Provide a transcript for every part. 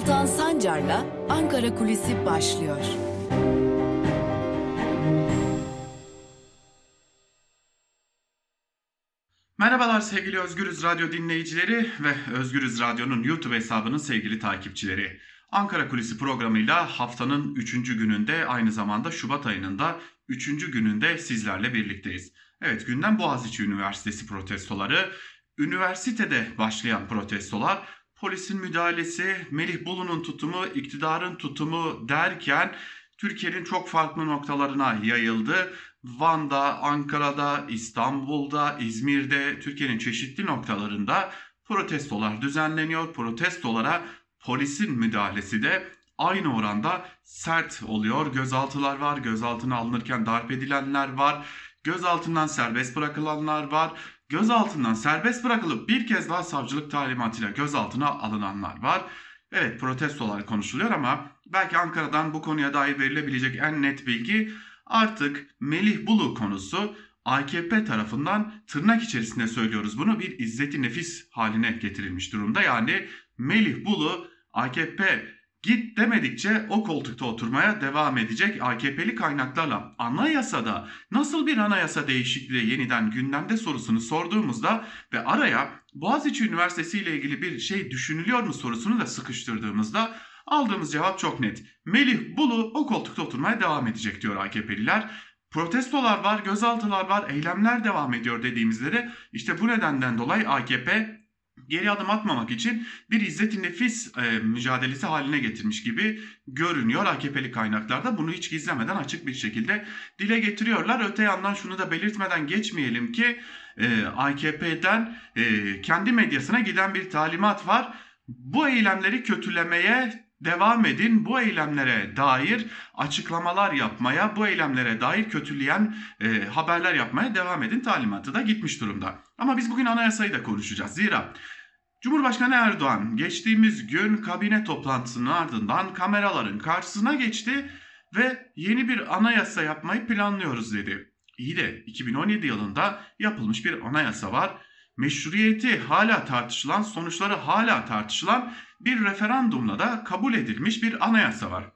Altan Sancar'la Ankara Kulisi başlıyor. Merhabalar sevgili Özgürüz Radyo dinleyicileri ve Özgürüz Radyo'nun YouTube hesabının sevgili takipçileri. Ankara Kulisi programıyla haftanın 3. gününde aynı zamanda Şubat ayının da 3. gününde sizlerle birlikteyiz. Evet gündem Boğaziçi Üniversitesi protestoları, üniversitede başlayan protestolar, polisin müdahalesi, Melih Bulu'nun tutumu, iktidarın tutumu derken Türkiye'nin çok farklı noktalarına yayıldı. Van'da, Ankara'da, İstanbul'da, İzmir'de, Türkiye'nin çeşitli noktalarında protestolar düzenleniyor. Protestolara polisin müdahalesi de aynı oranda sert oluyor. Gözaltılar var, gözaltına alınırken darp edilenler var, gözaltından serbest bırakılanlar var, gözaltından serbest bırakılıp bir kez daha savcılık talimatıyla gözaltına alınanlar var. Evet protestolar konuşuluyor ama belki Ankara'dan bu konuya dair verilebilecek en net bilgi artık Melih Bulu konusu AKP tarafından tırnak içerisinde söylüyoruz bunu bir izzeti nefis haline getirilmiş durumda. Yani Melih Bulu AKP git demedikçe o koltukta oturmaya devam edecek AKP'li kaynaklarla anayasada nasıl bir anayasa değişikliği yeniden gündemde sorusunu sorduğumuzda ve araya Boğaziçi Üniversitesi ile ilgili bir şey düşünülüyor mu sorusunu da sıkıştırdığımızda aldığımız cevap çok net. Melih Bulu o koltukta oturmaya devam edecek diyor AKP'liler. Protestolar var, gözaltılar var, eylemler devam ediyor dediğimizleri işte bu nedenden dolayı AKP geri adım atmamak için bir izzet nefis e, mücadelesi haline getirmiş gibi görünüyor. AKP'li kaynaklarda bunu hiç gizlemeden açık bir şekilde dile getiriyorlar. Öte yandan şunu da belirtmeden geçmeyelim ki e, AKP'den e, kendi medyasına giden bir talimat var. Bu eylemleri kötülemeye devam edin. Bu eylemlere dair açıklamalar yapmaya, bu eylemlere dair kötüleyen e, haberler yapmaya devam edin talimatı da gitmiş durumda. Ama biz bugün anayasayı da konuşacağız. Zira Cumhurbaşkanı Erdoğan geçtiğimiz gün kabine toplantısının ardından kameraların karşısına geçti ve yeni bir anayasa yapmayı planlıyoruz dedi. İyi de 2017 yılında yapılmış bir anayasa var. Meşruiyeti hala tartışılan, sonuçları hala tartışılan bir referandumla da kabul edilmiş bir anayasa var.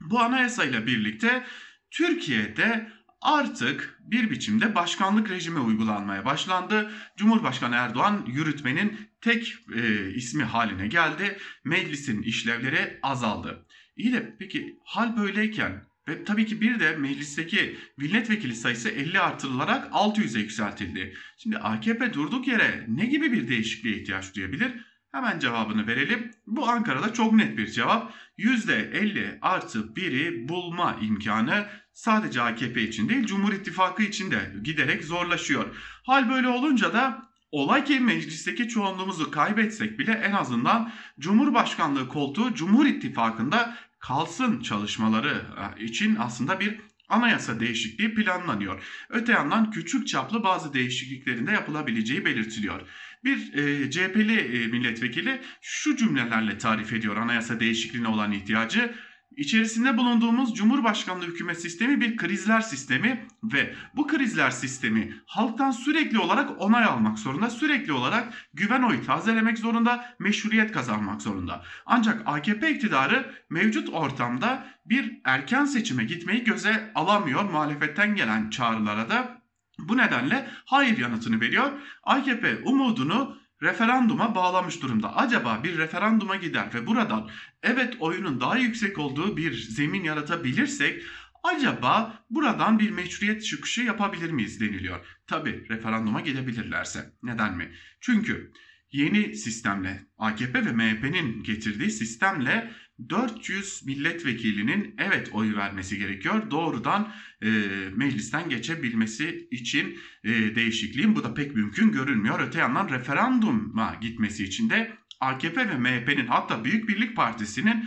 Bu anayasayla birlikte Türkiye'de artık bir biçimde başkanlık rejimi uygulanmaya başlandı. Cumhurbaşkanı Erdoğan yürütmenin tek e, ismi haline geldi. Meclisin işlevleri azaldı. İyi de peki hal böyleyken ve tabii ki bir de meclisteki milletvekili sayısı 50 artırılarak 600'e yükseltildi. Şimdi AKP durduk yere ne gibi bir değişikliğe ihtiyaç duyabilir? Hemen cevabını verelim. Bu Ankara'da çok net bir cevap. %50 artı 1'i bulma imkanı sadece AKP için değil Cumhur İttifakı için de giderek zorlaşıyor. Hal böyle olunca da Olay ki meclisteki çoğunluğumuzu kaybetsek bile en azından Cumhurbaşkanlığı koltuğu Cumhur İttifakı'nda kalsın çalışmaları e, için aslında bir anayasa değişikliği planlanıyor. Öte yandan küçük çaplı bazı değişikliklerin de yapılabileceği belirtiliyor. Bir e, CHP'li e, milletvekili şu cümlelerle tarif ediyor anayasa değişikliğine olan ihtiyacı. İçerisinde bulunduğumuz Cumhurbaşkanlığı hükümet sistemi bir krizler sistemi ve bu krizler sistemi halktan sürekli olarak onay almak zorunda, sürekli olarak güven oyu tazelemek zorunda, meşruiyet kazanmak zorunda. Ancak AKP iktidarı mevcut ortamda bir erken seçime gitmeyi göze alamıyor muhalefetten gelen çağrılara da bu nedenle hayır yanıtını veriyor. AKP umudunu referanduma bağlamış durumda. Acaba bir referanduma gider ve buradan evet oyunun daha yüksek olduğu bir zemin yaratabilirsek acaba buradan bir meşruiyet çıkışı yapabilir miyiz deniliyor. Tabi referanduma gidebilirlerse. Neden mi? Çünkü yeni sistemle AKP ve MHP'nin getirdiği sistemle 400 milletvekilinin evet oy vermesi gerekiyor. Doğrudan e, meclisten geçebilmesi için e, değişikliğin bu da pek mümkün görünmüyor. Öte yandan referanduma gitmesi için de AKP ve MHP'nin hatta Büyük Birlik Partisi'nin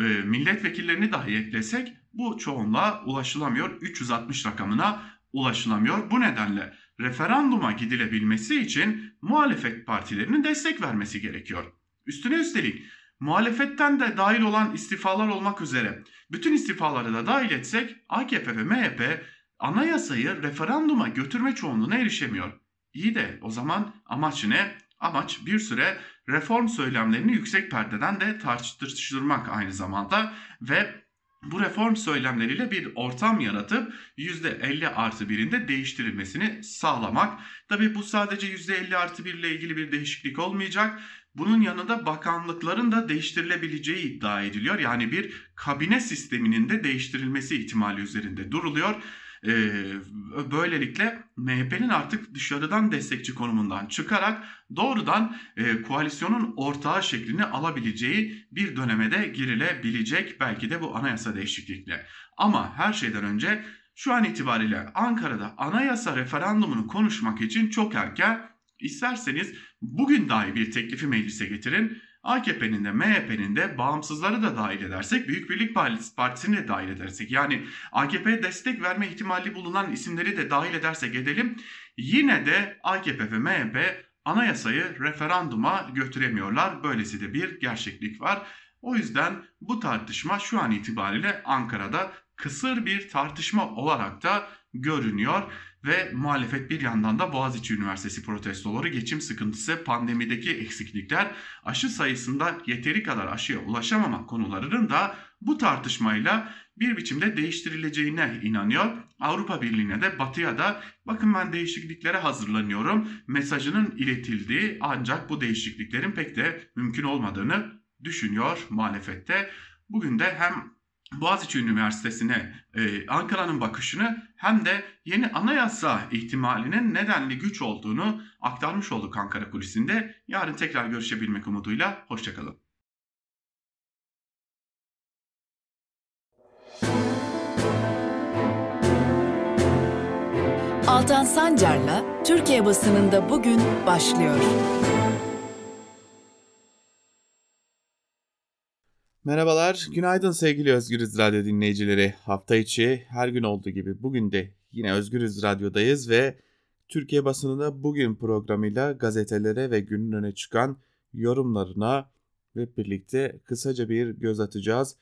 e, milletvekillerini dahi eklesek bu çoğunluğa ulaşılamıyor. 360 rakamına ulaşılamıyor. Bu nedenle referanduma gidilebilmesi için muhalefet partilerinin destek vermesi gerekiyor. Üstüne üstelik muhalefetten de dahil olan istifalar olmak üzere bütün istifaları da dahil etsek AKP ve MHP anayasayı referanduma götürme çoğunluğuna erişemiyor. İyi de o zaman amaç ne? Amaç bir süre reform söylemlerini yüksek perdeden de tartıştırmak aynı zamanda ve bu reform söylemleriyle bir ortam yaratıp %50 artı birinde değiştirilmesini sağlamak. Tabi bu sadece %50 artı 1 ile ilgili bir değişiklik olmayacak. Bunun yanında bakanlıkların da değiştirilebileceği iddia ediliyor. Yani bir kabine sisteminin de değiştirilmesi ihtimali üzerinde duruluyor. Ee, böylelikle MHP'nin artık dışarıdan destekçi konumundan çıkarak doğrudan e, koalisyonun ortağı şeklini alabileceği bir döneme de girilebilecek belki de bu anayasa değişiklikle. Ama her şeyden önce şu an itibariyle Ankara'da anayasa referandumunu konuşmak için çok erken. İsterseniz bugün dahi bir teklifi meclise getirin. AKP'nin de MHP'nin de bağımsızları da dahil edersek, Büyük Birlik Partisi'ni de dahil edersek yani AKP'ye destek verme ihtimali bulunan isimleri de dahil edersek edelim yine de AKP ve MHP anayasayı referanduma götüremiyorlar. Böylesi de bir gerçeklik var. O yüzden bu tartışma şu an itibariyle Ankara'da kısır bir tartışma olarak da görünüyor ve muhalefet bir yandan da Boğaziçi Üniversitesi protestoları, geçim sıkıntısı, pandemideki eksiklikler, aşı sayısında yeteri kadar aşıya ulaşamamak konularının da bu tartışmayla bir biçimde değiştirileceğine inanıyor. Avrupa Birliği'ne de Batı'ya da bakın ben değişikliklere hazırlanıyorum mesajının iletildiği ancak bu değişikliklerin pek de mümkün olmadığını düşünüyor muhalefette. Bugün de hem Boğaziçi Üniversitesi'ne e, Ankara'nın bakışını hem de yeni anayasa ihtimalinin nedenli güç olduğunu aktarmış olduk Ankara kulisinde. Yarın tekrar görüşebilmek umuduyla hoşçakalın. Altan Sancar'la Türkiye basınında bugün başlıyor. Merhabalar, günaydın sevgili Özgürüz Radyo dinleyicileri. Hafta içi her gün olduğu gibi bugün de yine Özgürüz Radyo'dayız ve Türkiye basınında bugün programıyla gazetelere ve günün öne çıkan yorumlarına ve birlikte kısaca bir göz atacağız.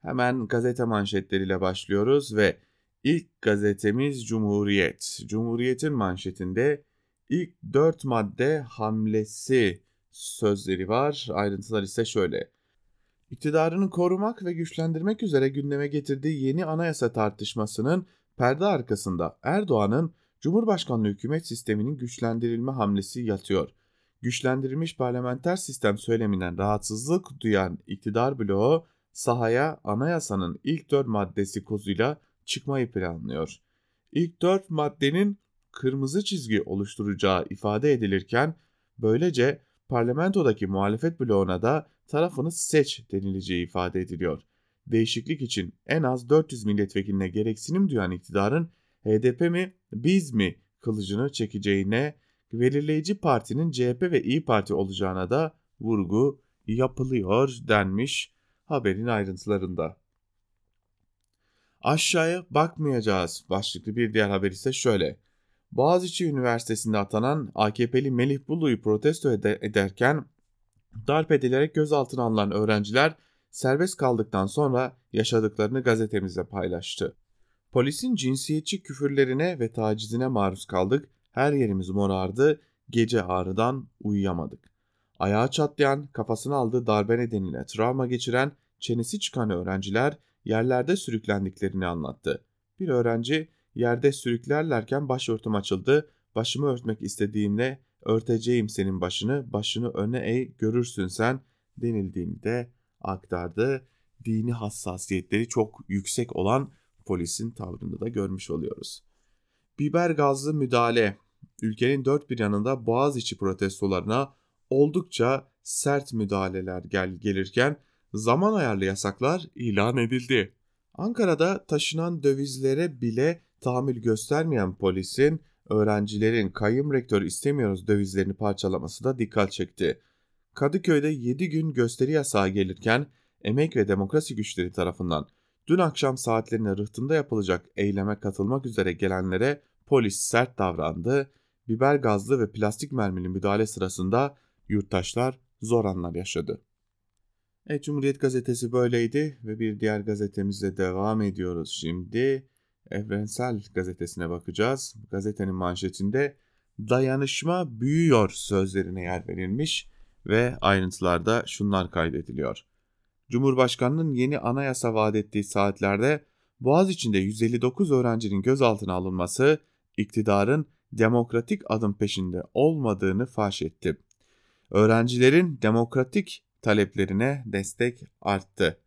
Hemen gazete manşetleriyle başlıyoruz ve ilk gazetemiz Cumhuriyet. Cumhuriyet'in manşetinde ilk dört madde hamlesi sözleri var. Ayrıntılar ise şöyle. İktidarını korumak ve güçlendirmek üzere gündeme getirdiği yeni anayasa tartışmasının perde arkasında Erdoğan'ın Cumhurbaşkanlığı hükümet sisteminin güçlendirilme hamlesi yatıyor. Güçlendirilmiş parlamenter sistem söyleminden rahatsızlık duyan iktidar bloğu sahaya anayasanın ilk dört maddesi kozuyla çıkmayı planlıyor. İlk dört maddenin kırmızı çizgi oluşturacağı ifade edilirken böylece parlamentodaki muhalefet bloğuna da tarafını seç denileceği ifade ediliyor. Değişiklik için en az 400 milletvekiline gereksinim duyan iktidarın HDP mi biz mi kılıcını çekeceğine belirleyici partinin CHP ve İyi Parti olacağına da vurgu yapılıyor denmiş haberin ayrıntılarında. Aşağıya bakmayacağız başlıklı bir diğer haber ise şöyle. Boğaziçi Üniversitesi'nde atanan AKP'li Melih Bulu'yu protesto ederken darp edilerek gözaltına alınan öğrenciler serbest kaldıktan sonra yaşadıklarını gazetemizde paylaştı. Polisin cinsiyetçi küfürlerine ve tacizine maruz kaldık, her yerimiz morardı, gece ağrıdan uyuyamadık. Ayağı çatlayan, kafasına aldığı darbe nedeniyle travma geçiren, çenesi çıkan öğrenciler yerlerde sürüklendiklerini anlattı. Bir öğrenci yerde sürüklerlerken başörtüm açıldı, başımı örtmek istediğimde örteceğim senin başını, başını öne eğ görürsün sen denildiğini de aktardı. Dini hassasiyetleri çok yüksek olan polisin tavrını da görmüş oluyoruz. Biber gazlı müdahale ülkenin dört bir yanında boğaz içi protestolarına oldukça sert müdahaleler gel gelirken zaman ayarlı yasaklar ilan edildi. Ankara'da taşınan dövizlere bile tahammül göstermeyen polisin öğrencilerin kayyum rektör istemiyoruz dövizlerini parçalaması da dikkat çekti. Kadıköy'de 7 gün gösteri yasağı gelirken emek ve demokrasi güçleri tarafından dün akşam saatlerine rıhtımda yapılacak eyleme katılmak üzere gelenlere polis sert davrandı. Biber gazlı ve plastik mermili müdahale sırasında yurttaşlar zor anlar yaşadı. Evet Cumhuriyet gazetesi böyleydi ve bir diğer gazetemizle devam ediyoruz şimdi. Evrensel gazetesine bakacağız. Gazetenin manşetinde dayanışma büyüyor sözlerine yer verilmiş ve ayrıntılarda şunlar kaydediliyor. Cumhurbaşkanının yeni anayasa vaat ettiği saatlerde Boğaz içinde 159 öğrencinin gözaltına alınması iktidarın demokratik adım peşinde olmadığını faş etti. Öğrencilerin demokratik taleplerine destek arttı.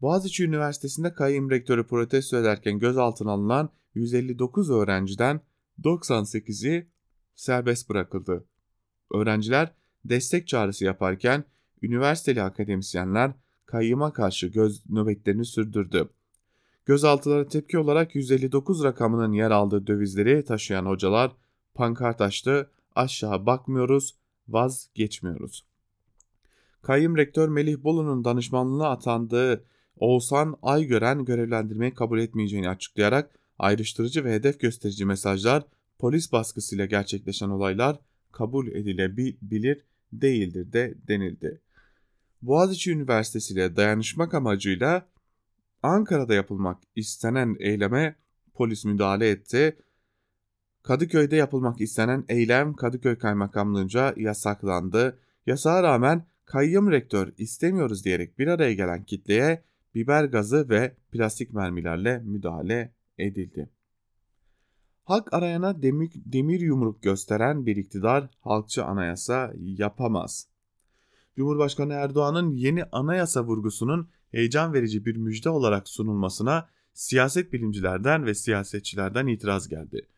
Boğaziçi Üniversitesi'nde kayyum rektörü protesto ederken gözaltına alınan 159 öğrenciden 98'i serbest bırakıldı. Öğrenciler destek çağrısı yaparken üniversiteli akademisyenler kayyıma karşı göz nöbetlerini sürdürdü. Gözaltılara tepki olarak 159 rakamının yer aldığı dövizleri taşıyan hocalar pankart açtı, aşağı bakmıyoruz, vazgeçmiyoruz. Kayyum Rektör Melih Bolu'nun danışmanlığına atandığı Oğuzhan Aygören görevlendirmeyi kabul etmeyeceğini açıklayarak ayrıştırıcı ve hedef gösterici mesajlar, polis baskısıyla gerçekleşen olaylar kabul edilebilir değildir de denildi. Boğaziçi Üniversitesi ile dayanışmak amacıyla Ankara'da yapılmak istenen eyleme polis müdahale etti. Kadıköy'de yapılmak istenen eylem Kadıköy Kaymakamlığı'nca yasaklandı. Yasağa rağmen kayyum rektör istemiyoruz diyerek bir araya gelen kitleye biber gazı ve plastik mermilerle müdahale edildi. Hak arayana demir, demir yumruk gösteren bir iktidar halkçı anayasa yapamaz. Cumhurbaşkanı Erdoğan'ın yeni anayasa vurgusunun heyecan verici bir müjde olarak sunulmasına siyaset bilimcilerden ve siyasetçilerden itiraz geldi.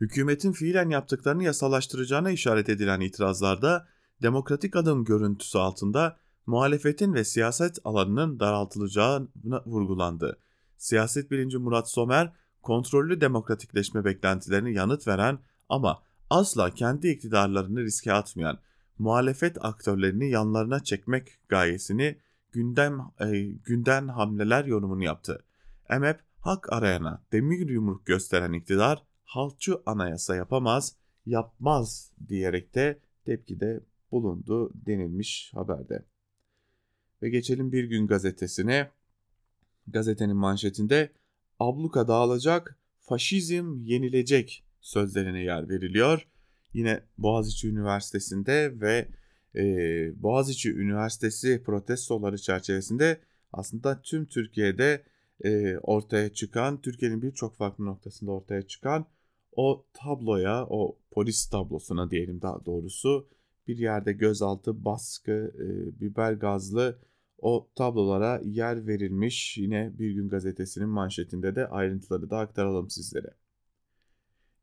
Hükümetin fiilen yaptıklarını yasalaştıracağına işaret edilen itirazlarda demokratik adım görüntüsü altında muhalefetin ve siyaset alanının daraltılacağı vurgulandı. Siyaset bilimci Murat Somer, kontrollü demokratikleşme beklentilerini yanıt veren ama asla kendi iktidarlarını riske atmayan muhalefet aktörlerini yanlarına çekmek gayesini gündem e, günden hamleler yorumunu yaptı. MHP hak arayana demir yumruk gösteren iktidar halkçı anayasa yapamaz, yapmaz diyerek de tepkide bulundu denilmiş haberde. Ve geçelim Bir Gün gazetesine. Gazetenin manşetinde abluka dağılacak, faşizm yenilecek sözlerine yer veriliyor. Yine Boğaziçi Üniversitesi'nde ve e, Boğaziçi Üniversitesi protestoları çerçevesinde aslında tüm Türkiye'de e, ortaya çıkan, Türkiye'nin birçok farklı noktasında ortaya çıkan o tabloya, o polis tablosuna diyelim daha doğrusu bir yerde gözaltı, baskı, e, biber gazlı o tablolara yer verilmiş. Yine Bir Gün Gazetesi'nin manşetinde de ayrıntıları da aktaralım sizlere.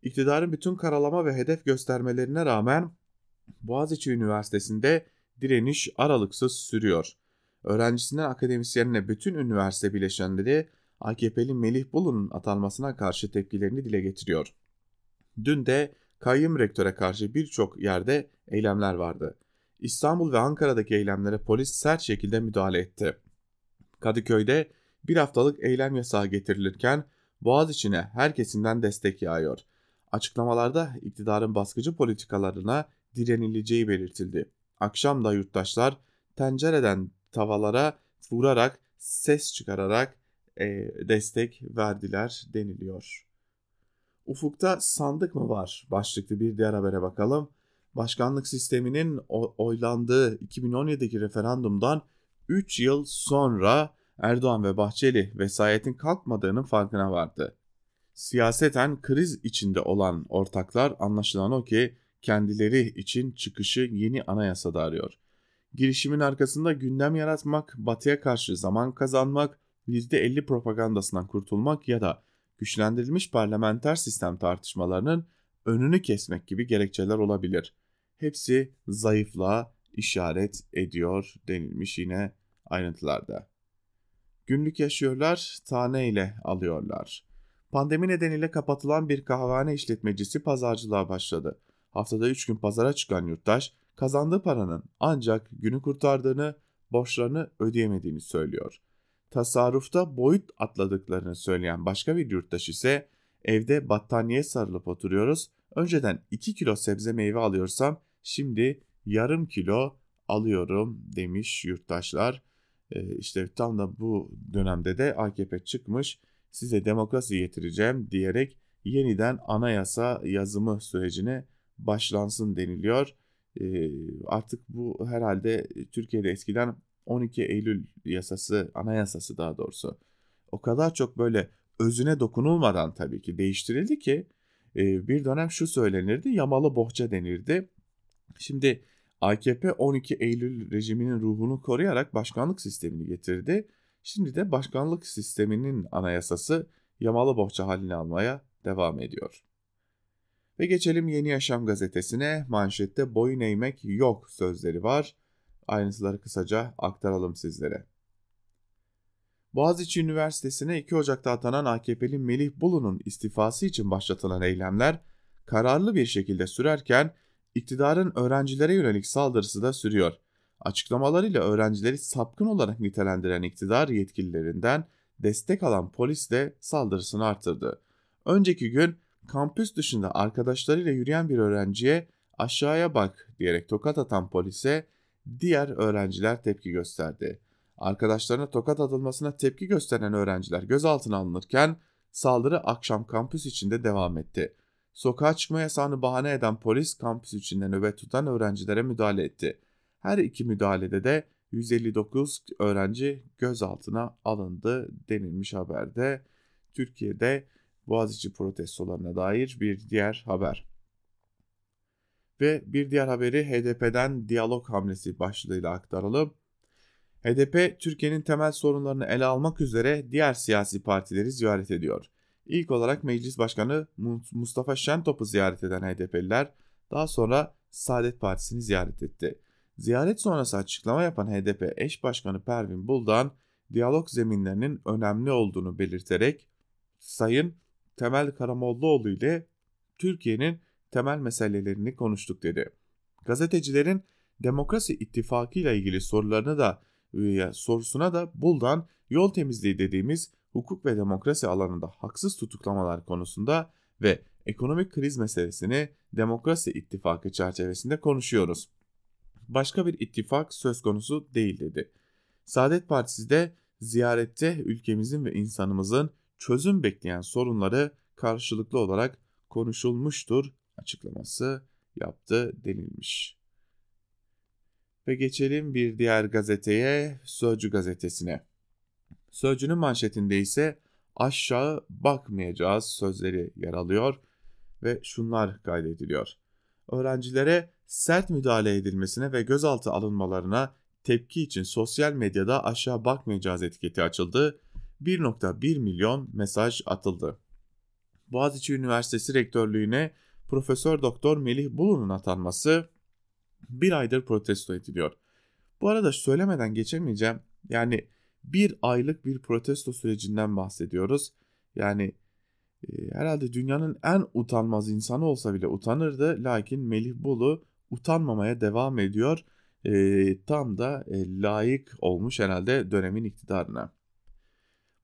İktidarın bütün karalama ve hedef göstermelerine rağmen Boğaziçi Üniversitesi'nde direniş aralıksız sürüyor. Öğrencisinden akademisyenine bütün üniversite bileşenleri AKP'li Melih Bulu'nun atanmasına karşı tepkilerini dile getiriyor. Dün de kayyum rektöre karşı birçok yerde eylemler vardı. İstanbul ve Ankara'daki eylemlere polis sert şekilde müdahale etti. Kadıköy'de bir haftalık eylem yasağı getirilirken Boğaziçi'ne her kesimden destek yağıyor. Açıklamalarda iktidarın baskıcı politikalarına direnileceği belirtildi. Akşam da yurttaşlar tencereden tavalara vurarak ses çıkararak e, destek verdiler deniliyor. Ufukta sandık mı var? Başlıklı bir diğer habere bakalım. Başkanlık sisteminin oylandığı 2017'deki referandumdan 3 yıl sonra Erdoğan ve Bahçeli vesayetin kalkmadığının farkına vardı. Siyaseten kriz içinde olan ortaklar anlaşılan o ki kendileri için çıkışı yeni anayasada arıyor. Girişimin arkasında gündem yaratmak, batıya karşı zaman kazanmak, %50 propagandasından kurtulmak ya da güçlendirilmiş parlamenter sistem tartışmalarının önünü kesmek gibi gerekçeler olabilir. Hepsi zayıflığa işaret ediyor denilmiş yine ayrıntılarda. Günlük yaşıyorlar, tane ile alıyorlar. Pandemi nedeniyle kapatılan bir kahvehane işletmecisi pazarcılığa başladı. Haftada 3 gün pazara çıkan yurttaş kazandığı paranın ancak günü kurtardığını, borçlarını ödeyemediğini söylüyor. Tasarrufta boyut atladıklarını söyleyen başka bir yurttaş ise evde battaniye sarılıp oturuyoruz. Önceden 2 kilo sebze meyve alıyorsam şimdi yarım kilo alıyorum demiş yurttaşlar. Ee, işte tam da bu dönemde de AKP çıkmış size demokrasi getireceğim diyerek yeniden anayasa yazımı sürecine başlansın deniliyor. e, artık bu herhalde Türkiye'de eskiden 12 Eylül yasası, anayasası daha doğrusu o kadar çok böyle özüne dokunulmadan tabii ki değiştirildi ki e, bir dönem şu söylenirdi yamalı bohça denirdi. Şimdi AKP 12 Eylül rejiminin ruhunu koruyarak başkanlık sistemini getirdi. Şimdi de başkanlık sisteminin anayasası yamalı bohça halini almaya devam ediyor. Ve geçelim Yeni Yaşam gazetesine. Manşette boyun eğmek yok sözleri var. Ayrıntıları kısaca aktaralım sizlere. Boğaziçi Üniversitesi'ne 2 Ocak'ta atanan AKP'li Melih Bulu'nun istifası için başlatılan eylemler kararlı bir şekilde sürerken iktidarın öğrencilere yönelik saldırısı da sürüyor. Açıklamalarıyla öğrencileri sapkın olarak nitelendiren iktidar yetkililerinden destek alan polis de saldırısını artırdı. Önceki gün kampüs dışında arkadaşlarıyla yürüyen bir öğrenciye aşağıya bak diyerek tokat atan polise diğer öğrenciler tepki gösterdi. Arkadaşlarına tokat atılmasına tepki gösteren öğrenciler gözaltına alınırken saldırı akşam kampüs içinde devam etti. Sokağa çıkma yasağını bahane eden polis kampüs içinde nöbet tutan öğrencilere müdahale etti. Her iki müdahalede de 159 öğrenci gözaltına alındı denilmiş haberde. Türkiye'de Boğaziçi protestolarına dair bir diğer haber. Ve bir diğer haberi HDP'den diyalog hamlesi başlığıyla aktaralım. HDP, Türkiye'nin temel sorunlarını ele almak üzere diğer siyasi partileri ziyaret ediyor. İlk olarak Meclis Başkanı Mustafa Şentop'u ziyaret eden HDP'liler daha sonra Saadet Partisi'ni ziyaret etti. Ziyaret sonrası açıklama yapan HDP eş başkanı Pervin Buldan, diyalog zeminlerinin önemli olduğunu belirterek Sayın Temel Karamollaoğlu ile Türkiye'nin temel meselelerini konuştuk dedi. Gazetecilerin demokrasi ittifakı ile ilgili sorularını da sorusuna da Buldan yol temizliği dediğimiz hukuk ve demokrasi alanında haksız tutuklamalar konusunda ve ekonomik kriz meselesini demokrasi ittifakı çerçevesinde konuşuyoruz. Başka bir ittifak söz konusu değil dedi. Saadet Partisi de ziyarette ülkemizin ve insanımızın çözüm bekleyen sorunları karşılıklı olarak konuşulmuştur açıklaması yaptı denilmiş. Ve geçelim bir diğer gazeteye, Sözcü gazetesine. Sözcünün manşetinde ise aşağı bakmayacağız sözleri yer alıyor ve şunlar kaydediliyor. Öğrencilere sert müdahale edilmesine ve gözaltı alınmalarına tepki için sosyal medyada aşağı bakmayacağız etiketi açıldı. 1.1 milyon mesaj atıldı. Boğaziçi Üniversitesi Rektörlüğüne Profesör Doktor Melih Bulu'nun atanması bir aydır protesto ediliyor. Bu arada söylemeden geçemeyeceğim. Yani bir aylık bir protesto sürecinden bahsediyoruz. Yani e, herhalde dünyanın en utanmaz insanı olsa bile utanırdı. Lakin Melih Bulu utanmamaya devam ediyor. E, tam da e, layık olmuş herhalde dönemin iktidarına.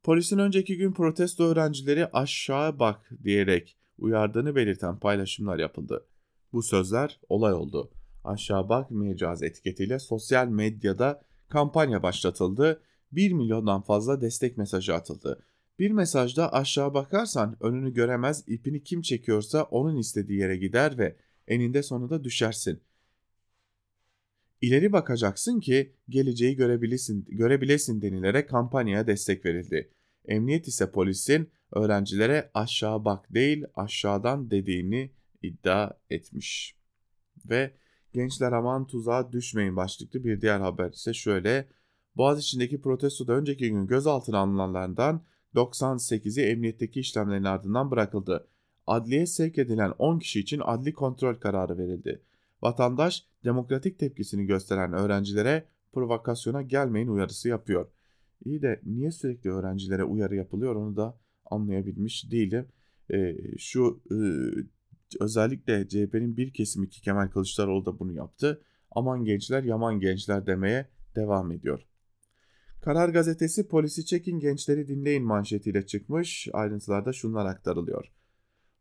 Polisin önceki gün protesto öğrencileri aşağı bak diyerek uyardığını belirten paylaşımlar yapıldı. Bu sözler olay oldu. Aşağı bakmayacağız etiketiyle sosyal medyada kampanya başlatıldı. 1 milyondan fazla destek mesajı atıldı. Bir mesajda aşağı bakarsan önünü göremez, ipini kim çekiyorsa onun istediği yere gider ve eninde sonunda düşersin. İleri bakacaksın ki geleceği görebilesin, görebilesin denilerek kampanyaya destek verildi. Emniyet ise polisin öğrencilere aşağı bak değil aşağıdan dediğini iddia etmiş. Ve gençler aman tuzağa düşmeyin başlıklı bir diğer haber ise şöyle. Boğaziçi'ndeki protestoda önceki gün gözaltına alınanlardan 98'i emniyetteki işlemlerin ardından bırakıldı. Adliye sevk edilen 10 kişi için adli kontrol kararı verildi. Vatandaş demokratik tepkisini gösteren öğrencilere provokasyona gelmeyin uyarısı yapıyor. İyi de niye sürekli öğrencilere uyarı yapılıyor onu da anlayabilmiş değilim. E, şu e, özellikle CHP'nin bir kesimi ki Kemal Kılıçdaroğlu da bunu yaptı. Aman gençler yaman gençler demeye devam ediyor. Karar gazetesi polisi çekin gençleri dinleyin manşetiyle çıkmış. Ayrıntılarda şunlar aktarılıyor.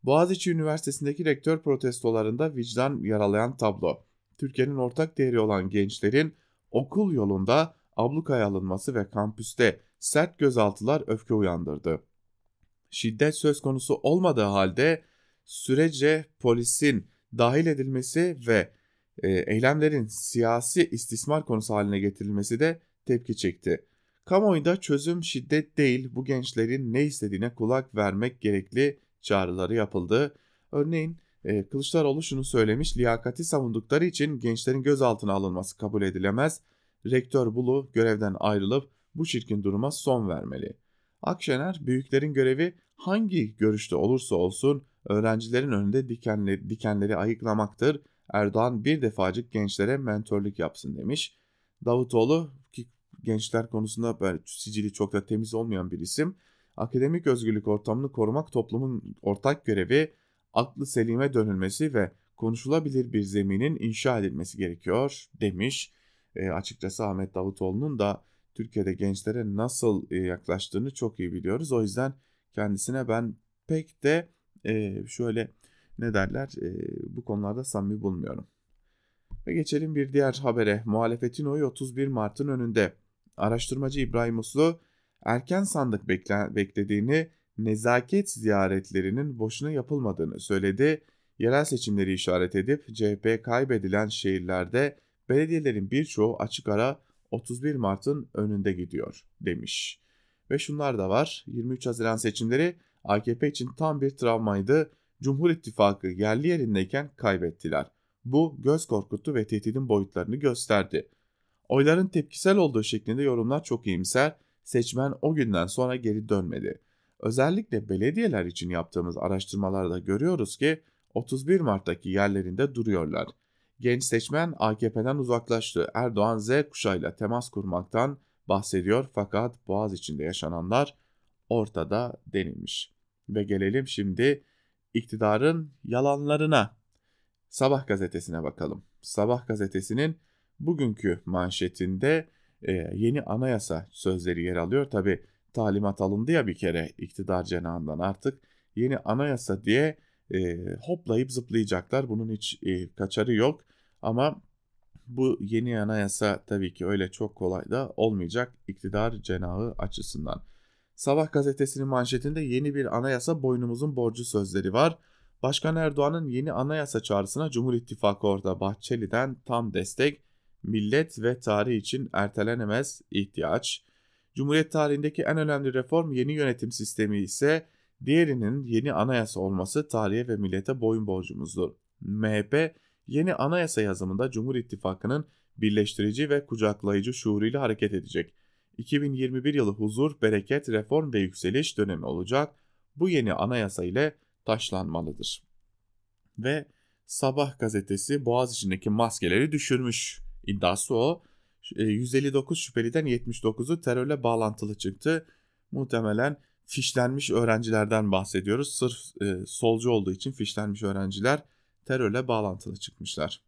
Boğaziçi Üniversitesi'ndeki rektör protestolarında vicdan yaralayan tablo. Türkiye'nin ortak değeri olan gençlerin okul yolunda ablukaya alınması ve kampüste sert gözaltılar öfke uyandırdı. Şiddet söz konusu olmadığı halde sürece polisin dahil edilmesi ve e, eylemlerin siyasi istismar konusu haline getirilmesi de tepki çekti. Kamuoyunda çözüm şiddet değil bu gençlerin ne istediğine kulak vermek gerekli çağrıları yapıldı. Örneğin e, Kılıçdaroğlu şunu söylemiş liyakati savundukları için gençlerin gözaltına alınması kabul edilemez. Rektör Bulu görevden ayrılıp bu çirkin duruma son vermeli. Akşener büyüklerin görevi hangi görüşte olursa olsun öğrencilerin önünde dikenleri, dikenleri ayıklamaktır. Erdoğan bir defacık gençlere mentorluk yapsın demiş. Davutoğlu ki gençler konusunda böyle sicili çok da temiz olmayan bir isim. Akademik özgürlük ortamını korumak toplumun ortak görevi, aklı selime dönülmesi ve konuşulabilir bir zeminin inşa edilmesi gerekiyor demiş. E, açıkçası Ahmet Davutoğlu'nun da Türkiye'de gençlere nasıl e, yaklaştığını çok iyi biliyoruz. O yüzden kendisine ben pek de e, şöyle ne derler e, bu konularda samimi bulmuyorum. Ve geçelim bir diğer habere. Muhalefetin oyu 31 Mart'ın önünde. Araştırmacı İbrahim Uslu erken sandık bekle, beklediğini, nezaket ziyaretlerinin boşuna yapılmadığını söyledi. Yerel seçimleri işaret edip CHP kaybedilen şehirlerde belediyelerin birçoğu açık ara 31 Mart'ın önünde gidiyor demiş. Ve şunlar da var. 23 Haziran seçimleri AKP için tam bir travmaydı. Cumhur İttifakı yerli yerindeyken kaybettiler. Bu göz korkuttu ve tehdidin boyutlarını gösterdi. Oyların tepkisel olduğu şeklinde yorumlar çok iyimser. Seçmen o günden sonra geri dönmedi. Özellikle belediyeler için yaptığımız araştırmalarda görüyoruz ki 31 Mart'taki yerlerinde duruyorlar. Genç seçmen AKP'den uzaklaştı. Erdoğan Z kuşağıyla temas kurmaktan bahsediyor fakat Boğaz içinde yaşananlar ortada denilmiş. Ve gelelim şimdi iktidarın yalanlarına. Sabah gazetesine bakalım. Sabah gazetesinin bugünkü manşetinde e, yeni anayasa sözleri yer alıyor. Tabi talimat alındı ya bir kere iktidar cenahından artık yeni anayasa diye e, hoplayıp zıplayacaklar. Bunun hiç e, kaçarı yok ama bu yeni anayasa tabii ki öyle çok kolay da olmayacak iktidar cenahı açısından. Sabah gazetesinin manşetinde yeni bir anayasa boynumuzun borcu sözleri var. Başkan Erdoğan'ın yeni anayasa çağrısına Cumhur İttifakı orada Bahçeli'den tam destek, millet ve tarih için ertelenemez ihtiyaç. Cumhuriyet tarihindeki en önemli reform yeni yönetim sistemi ise diğerinin yeni anayasa olması tarihe ve millete boyun borcumuzdur. MHP yeni anayasa yazımında Cumhur İttifakı'nın birleştirici ve kucaklayıcı şuuruyla hareket edecek. 2021 yılı huzur, bereket, reform ve yükseliş dönemi olacak. Bu yeni anayasa ile taşlanmalıdır. Ve Sabah gazetesi Boğaz içindeki maskeleri düşürmüş. İddiası o. 159 e, şüpheliden 79'u terörle bağlantılı çıktı. Muhtemelen fişlenmiş öğrencilerden bahsediyoruz. Sırf e, solcu olduğu için fişlenmiş öğrenciler terörle bağlantılı çıkmışlar.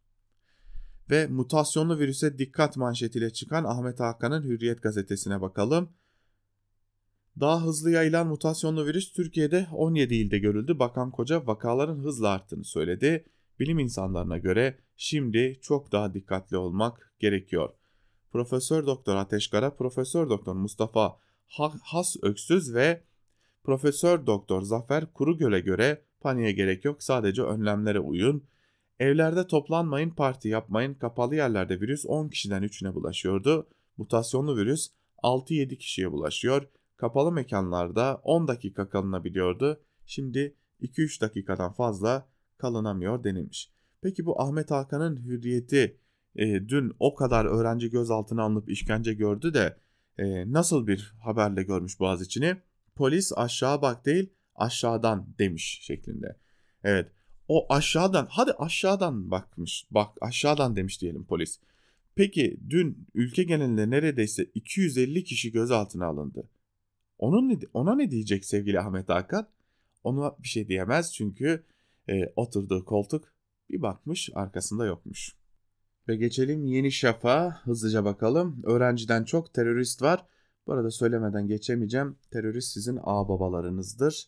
Ve mutasyonlu virüse dikkat manşetiyle çıkan Ahmet Hakan'ın Hürriyet gazetesine bakalım. Daha hızlı yayılan mutasyonlu virüs Türkiye'de 17 ilde görüldü. Bakan Koca vakaların hızla arttığını söyledi. Bilim insanlarına göre şimdi çok daha dikkatli olmak gerekiyor. Profesör Doktor Ateşkara, Profesör Doktor Mustafa Has Öksüz ve Profesör Doktor Zafer Kurugöl'e göre paniğe gerek yok sadece önlemlere uyun. Evlerde toplanmayın, parti yapmayın. Kapalı yerlerde virüs 10 kişiden 3'üne bulaşıyordu. Mutasyonlu virüs 6-7 kişiye bulaşıyor. Kapalı mekanlarda 10 dakika kalınabiliyordu. Şimdi 2-3 dakikadan fazla kalınamıyor denilmiş. Peki bu Ahmet Hakan'ın hürriyeti e, dün o kadar öğrenci gözaltına alınıp işkence gördü de e, nasıl bir haberle görmüş Boğaziçi'ni? Polis aşağı bak değil aşağıdan demiş şeklinde. Evet o aşağıdan hadi aşağıdan bakmış bak aşağıdan demiş diyelim polis. Peki dün ülke genelinde neredeyse 250 kişi gözaltına alındı. Onun ne, ona ne diyecek sevgili Ahmet Hakan? Ona bir şey diyemez çünkü e, oturduğu koltuk bir bakmış arkasında yokmuş. Ve geçelim Yeni Şafak'a hızlıca bakalım. Öğrenciden çok terörist var. Arada söylemeden geçemeyeceğim. Terörist sizin ağababalarınızdır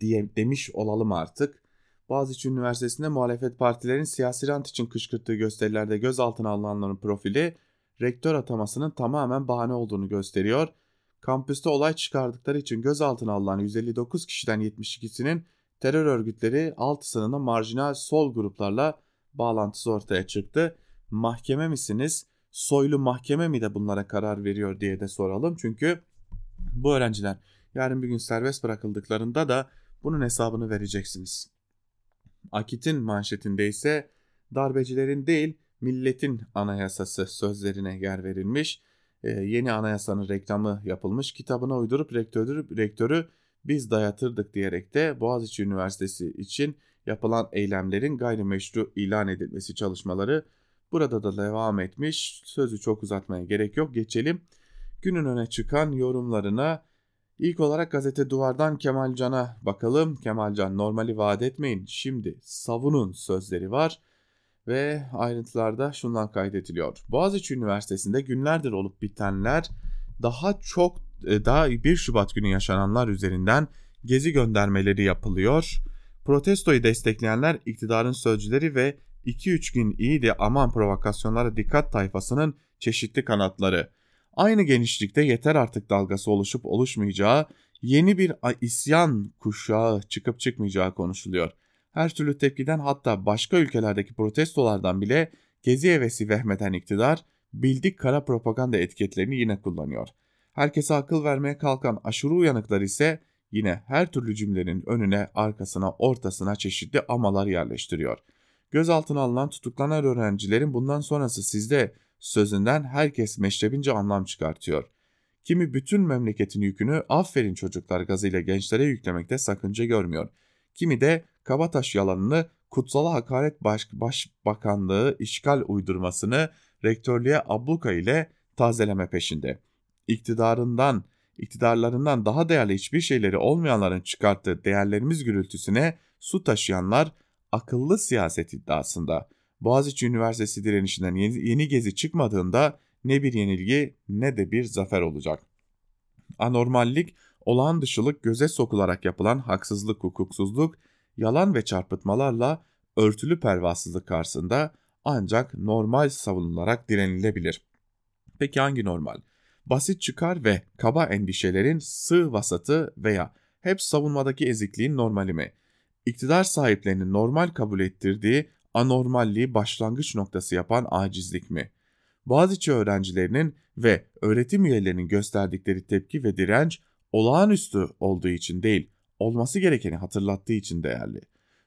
diye demiş olalım artık. Boğaziçi Üniversitesi'nde muhalefet partilerin siyasi rant için kışkırttığı gösterilerde gözaltına alınanların profili rektör atamasının tamamen bahane olduğunu gösteriyor. Kampüste olay çıkardıkları için gözaltına alınan 159 kişiden 72'sinin terör örgütleri 6'sının marjinal sol gruplarla bağlantısı ortaya çıktı. mahkeme misiniz? Soylu mahkeme mi de bunlara karar veriyor diye de soralım. Çünkü bu öğrenciler yarın bir gün serbest bırakıldıklarında da bunun hesabını vereceksiniz. Akit'in manşetinde ise darbecilerin değil milletin anayasası sözlerine yer verilmiş. Ee, yeni anayasanın reklamı yapılmış. Kitabına uydurup rektörü, rektörü biz dayatırdık diyerek de Boğaziçi Üniversitesi için yapılan eylemlerin gayrimeşru ilan edilmesi çalışmaları burada da devam etmiş. Sözü çok uzatmaya gerek yok. Geçelim günün öne çıkan yorumlarına. İlk olarak gazete Duvar'dan Kemalcan'a bakalım. Kemalcan normali vaat etmeyin şimdi savunun sözleri var ve ayrıntılarda şundan kaydediliyor. Boğaziçi Üniversitesi'nde günlerdir olup bitenler daha çok e, daha 1 Şubat günü yaşananlar üzerinden gezi göndermeleri yapılıyor. Protestoyu destekleyenler iktidarın sözcüleri ve 2-3 gün iyiydi aman provokasyonlara dikkat tayfasının çeşitli kanatları. Aynı genişlikte yeter artık dalgası oluşup oluşmayacağı, yeni bir isyan kuşağı çıkıp çıkmayacağı konuşuluyor. Her türlü tepkiden hatta başka ülkelerdeki protestolardan bile gezi hevesi vehmeden iktidar bildik kara propaganda etiketlerini yine kullanıyor. Herkese akıl vermeye kalkan aşırı uyanıklar ise yine her türlü cümlenin önüne, arkasına, ortasına çeşitli amalar yerleştiriyor. Gözaltına alınan tutuklanan öğrencilerin bundan sonrası sizde sözünden herkes meşrebince anlam çıkartıyor. Kimi bütün memleketin yükünü aferin çocuklar gazıyla gençlere yüklemekte sakınca görmüyor. Kimi de Kabataş yalanını kutsala hakaret baş, başbakanlığı işgal uydurmasını rektörlüğe abluka ile tazeleme peşinde. İktidarından, iktidarlarından daha değerli hiçbir şeyleri olmayanların çıkarttığı değerlerimiz gürültüsüne su taşıyanlar akıllı siyaset iddiasında. Boğaziçi Üniversitesi direnişinden yeni, yeni gezi çıkmadığında ne bir yenilgi ne de bir zafer olacak. Anormallik, olağan dışılık göze sokularak yapılan haksızlık, hukuksuzluk, yalan ve çarpıtmalarla örtülü pervasızlık karşısında ancak normal savunularak direnilebilir. Peki hangi normal? Basit çıkar ve kaba endişelerin sığ vasatı veya hep savunmadaki ezikliğin normali mi? İktidar sahiplerinin normal kabul ettirdiği anormalliği başlangıç noktası yapan acizlik mi? Boğaziçi öğrencilerinin ve öğretim üyelerinin gösterdikleri tepki ve direnç olağanüstü olduğu için değil, olması gerekeni hatırlattığı için değerli.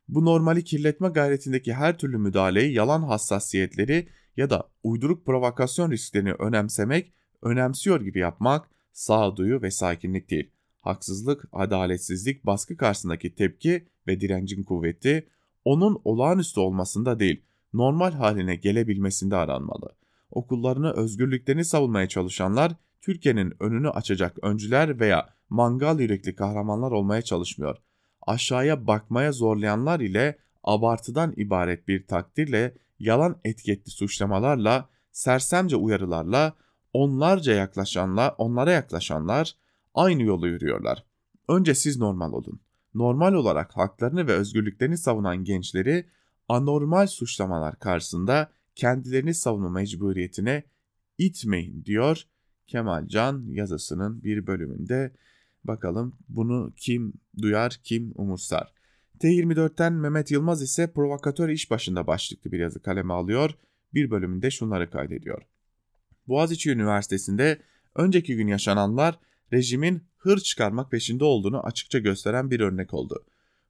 Bu normali kirletme gayretindeki her türlü müdahaleyi yalan hassasiyetleri ya da uyduruk provokasyon risklerini önemsemek, önemsiyor gibi yapmak sağduyu ve sakinlik değil. Haksızlık, adaletsizlik, baskı karşısındaki tepki ve direncin kuvveti onun olağanüstü olmasında değil, normal haline gelebilmesinde aranmalı. Okullarını özgürlüklerini savunmaya çalışanlar Türkiye'nin önünü açacak öncüler veya mangal yürekli kahramanlar olmaya çalışmıyor. Aşağıya bakmaya zorlayanlar ile abartıdan ibaret bir takdirle, yalan etiketli suçlamalarla, sersemce uyarılarla, onlarca yaklaşanlar, onlara yaklaşanlar aynı yolu yürüyorlar. Önce siz normal olun. Normal olarak haklarını ve özgürlüklerini savunan gençleri anormal suçlamalar karşısında kendilerini savunma mecburiyetine itmeyin diyor Kemal Can yazısının bir bölümünde. Bakalım bunu kim duyar, kim umursar. T24'ten Mehmet Yılmaz ise provokatör iş başında başlıklı bir yazı kaleme alıyor. Bir bölümünde şunları kaydediyor. Boğaziçi Üniversitesi'nde önceki gün yaşananlar rejimin hır çıkarmak peşinde olduğunu açıkça gösteren bir örnek oldu.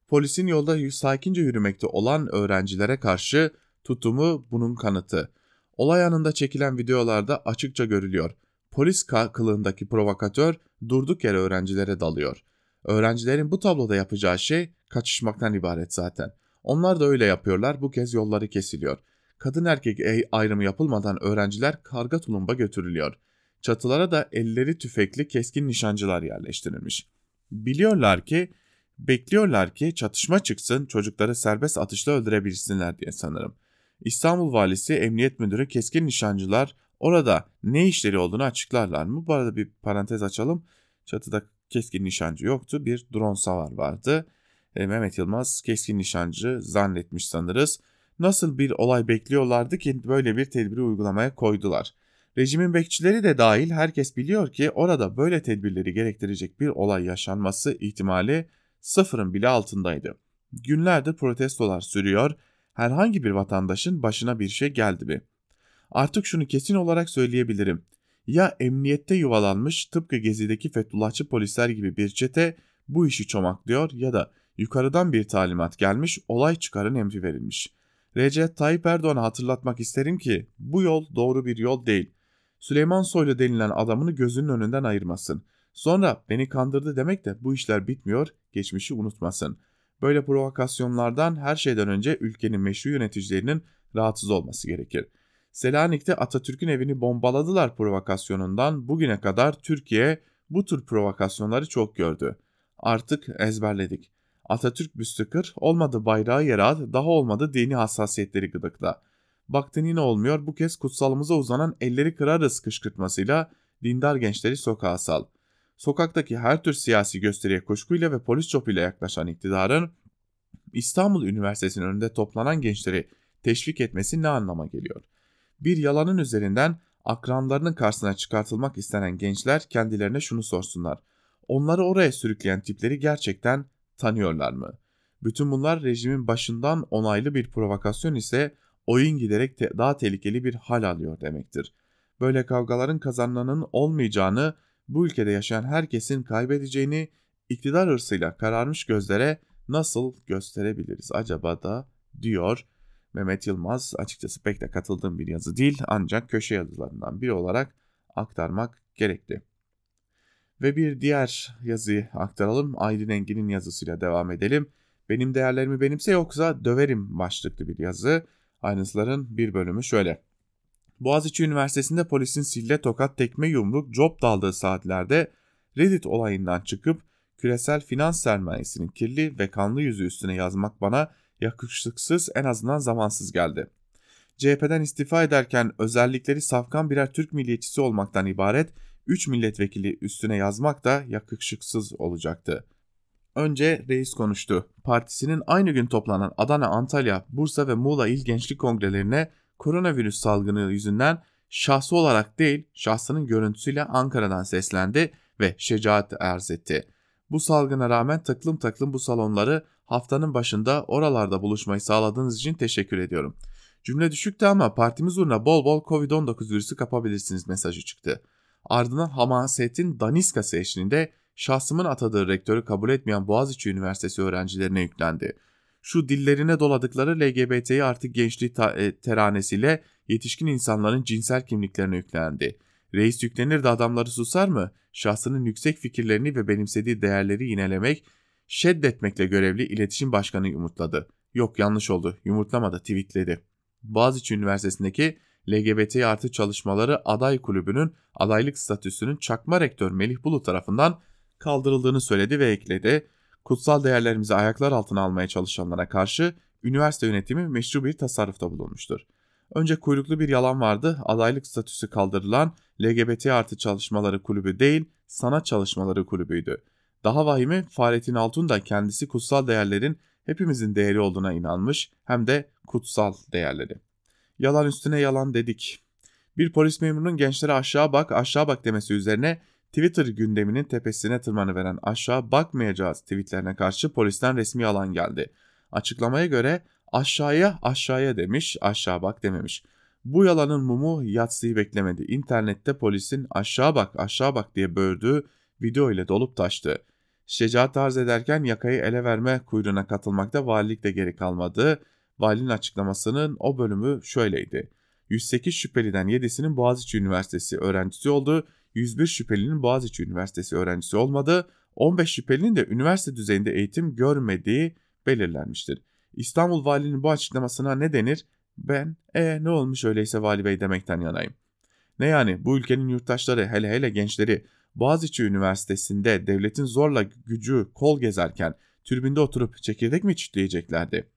Polisin yolda sakince yürümekte olan öğrencilere karşı tutumu bunun kanıtı. Olay anında çekilen videolarda açıkça görülüyor. Polis kılığındaki provokatör durduk yere öğrencilere dalıyor. Öğrencilerin bu tabloda yapacağı şey kaçışmaktan ibaret zaten. Onlar da öyle yapıyorlar. Bu kez yolları kesiliyor. Kadın erkek ayrımı yapılmadan öğrenciler karga tulumba götürülüyor. Çatılara da elleri tüfekli keskin nişancılar yerleştirilmiş. Biliyorlar ki, bekliyorlar ki çatışma çıksın çocukları serbest atışla öldürebilsinler diye sanırım. İstanbul Valisi Emniyet Müdürü keskin nişancılar orada ne işleri olduğunu açıklarlar mı? Bu arada bir parantez açalım. Çatıda keskin nişancı yoktu. Bir drone savar vardı. E, Mehmet Yılmaz keskin nişancı zannetmiş sanırız. Nasıl bir olay bekliyorlardı ki böyle bir tedbiri uygulamaya koydular. Rejimin bekçileri de dahil herkes biliyor ki orada böyle tedbirleri gerektirecek bir olay yaşanması ihtimali sıfırın bile altındaydı. Günlerdir protestolar sürüyor, herhangi bir vatandaşın başına bir şey geldi mi? Artık şunu kesin olarak söyleyebilirim. Ya emniyette yuvalanmış tıpkı gezideki Fethullahçı polisler gibi bir çete bu işi çomaklıyor ya da yukarıdan bir talimat gelmiş olay çıkarın emri verilmiş. Recep Tayyip Erdoğan'a hatırlatmak isterim ki bu yol doğru bir yol değil. Süleyman Soylu denilen adamını gözünün önünden ayırmasın. Sonra beni kandırdı demek de bu işler bitmiyor, geçmişi unutmasın. Böyle provokasyonlardan her şeyden önce ülkenin meşru yöneticilerinin rahatsız olması gerekir. Selanik'te Atatürk'ün evini bombaladılar provokasyonundan bugüne kadar Türkiye bu tür provokasyonları çok gördü. Artık ezberledik. Atatürk büstü kır, olmadı bayrağı yere daha olmadı dini hassasiyetleri gıdıkla. Baktın yine olmuyor, bu kez kutsalımıza uzanan elleri kırarız kışkırtmasıyla dindar gençleri sokağa sal. Sokaktaki her tür siyasi gösteriye kuşkuyla ve polis çopuyla yaklaşan iktidarın İstanbul Üniversitesi'nin önünde toplanan gençleri teşvik etmesi ne anlama geliyor? Bir yalanın üzerinden akranlarının karşısına çıkartılmak istenen gençler kendilerine şunu sorsunlar. Onları oraya sürükleyen tipleri gerçekten tanıyorlar mı? Bütün bunlar rejimin başından onaylı bir provokasyon ise oyun giderek te daha tehlikeli bir hal alıyor demektir. Böyle kavgaların kazananın olmayacağını, bu ülkede yaşayan herkesin kaybedeceğini iktidar hırsıyla kararmış gözlere nasıl gösterebiliriz acaba da diyor Mehmet Yılmaz. Açıkçası pek de katıldığım bir yazı değil ancak köşe yazılarından biri olarak aktarmak gerekti. Ve bir diğer yazıyı aktaralım. Aydın Engin'in yazısıyla devam edelim. Benim değerlerimi benimse yoksa döverim başlıklı bir yazı. Aynısıların bir bölümü şöyle. Boğaziçi Üniversitesi'nde polisin sille tokat tekme yumruk job daldığı saatlerde Reddit olayından çıkıp küresel finans sermayesinin kirli ve kanlı yüzü üstüne yazmak bana yakışıksız en azından zamansız geldi. CHP'den istifa ederken özellikleri safkan birer Türk milliyetçisi olmaktan ibaret 3 milletvekili üstüne yazmak da yakışıksız olacaktı. Önce reis konuştu. Partisinin aynı gün toplanan Adana, Antalya, Bursa ve Muğla İl Gençlik Kongrelerine koronavirüs salgını yüzünden şahsı olarak değil şahsının görüntüsüyle Ankara'dan seslendi ve şecaat arz etti. Bu salgına rağmen taklım taklım bu salonları haftanın başında oralarda buluşmayı sağladığınız için teşekkür ediyorum. Cümle düşüktü ama partimiz uğruna bol bol Covid-19 virüsü kapabilirsiniz mesajı çıktı. Ardından hamasetin daniskası eşliğinde şahsımın atadığı rektörü kabul etmeyen Boğaziçi Üniversitesi öğrencilerine yüklendi. Şu dillerine doladıkları LGBT'yi artık gençliği e, teranesiyle yetişkin insanların cinsel kimliklerine yüklendi. Reis yüklenir de adamları susar mı? Şahsının yüksek fikirlerini ve benimsediği değerleri yinelemek, şeddetmekle görevli iletişim başkanı yumurtladı. Yok yanlış oldu, yumurtlamadı, tweetledi. Boğaziçi Üniversitesi'ndeki LGBT artı çalışmaları aday kulübünün adaylık statüsünün çakma rektör Melih Bulut tarafından kaldırıldığını söyledi ve ekledi. Kutsal değerlerimizi ayaklar altına almaya çalışanlara karşı üniversite yönetimi meşru bir tasarrufta bulunmuştur. Önce kuyruklu bir yalan vardı. Adaylık statüsü kaldırılan LGBT artı çalışmaları kulübü değil, sanat çalışmaları kulübüydü. Daha vahimi Fahrettin Altun da kendisi kutsal değerlerin hepimizin değeri olduğuna inanmış hem de kutsal değerleri. Yalan üstüne yalan dedik. Bir polis memurunun gençlere aşağı bak aşağı bak demesi üzerine Twitter gündeminin tepesine tırmanıveren aşağı bakmayacağız tweetlerine karşı polisten resmi yalan geldi. Açıklamaya göre aşağıya aşağıya demiş aşağı bak dememiş. Bu yalanın mumu yatsıyı beklemedi. İnternette polisin aşağı bak aşağı bak diye böğürdüğü video ile dolup taştı. Şecaat arz ederken yakayı ele verme kuyruğuna katılmakta valilik de geri kalmadı. Valinin açıklamasının o bölümü şöyleydi. 108 şüpheliden 7'sinin Boğaziçi Üniversitesi öğrencisi oldu. 101 şüphelinin Boğaziçi Üniversitesi öğrencisi olmadı. 15 şüphelinin de üniversite düzeyinde eğitim görmediği belirlenmiştir. İstanbul Valinin bu açıklamasına ne denir? Ben e ne olmuş öyleyse Vali Bey demekten yanayım. Ne yani bu ülkenin yurttaşları hele hele gençleri Boğaziçi Üniversitesi'nde devletin zorla gücü kol gezerken türbünde oturup çekirdek mi çitleyeceklerdi?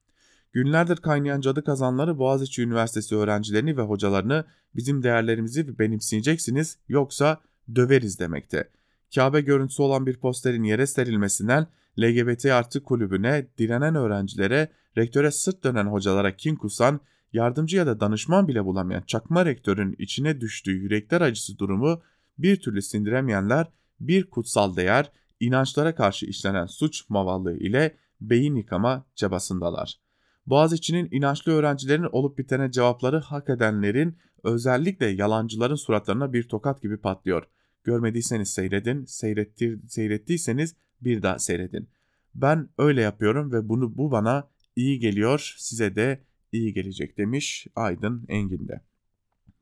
Günlerdir kaynayan cadı kazanları Boğaziçi Üniversitesi öğrencilerini ve hocalarını bizim değerlerimizi benimseyeceksiniz yoksa döveriz demekte. Kabe görüntüsü olan bir posterin yere serilmesinden LGBT artı kulübüne, direnen öğrencilere, rektöre sırt dönen hocalara kin kusan, yardımcı ya da danışman bile bulamayan çakma rektörün içine düştüğü yürekler acısı durumu bir türlü sindiremeyenler bir kutsal değer, inançlara karşı işlenen suç mavallığı ile beyin yıkama çabasındalar. Boğaziçi'nin inançlı öğrencilerin olup bitene cevapları hak edenlerin özellikle yalancıların suratlarına bir tokat gibi patlıyor. Görmediyseniz seyredin, seyrettir, seyrettiyseniz bir daha seyredin. Ben öyle yapıyorum ve bunu bu bana iyi geliyor, size de iyi gelecek demiş Aydın Engin de.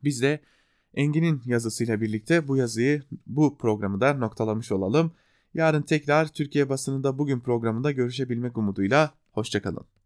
Biz de Engin'in yazısıyla birlikte bu yazıyı, bu programı da noktalamış olalım. Yarın tekrar Türkiye basınında bugün programında görüşebilmek umuduyla. Hoşçakalın.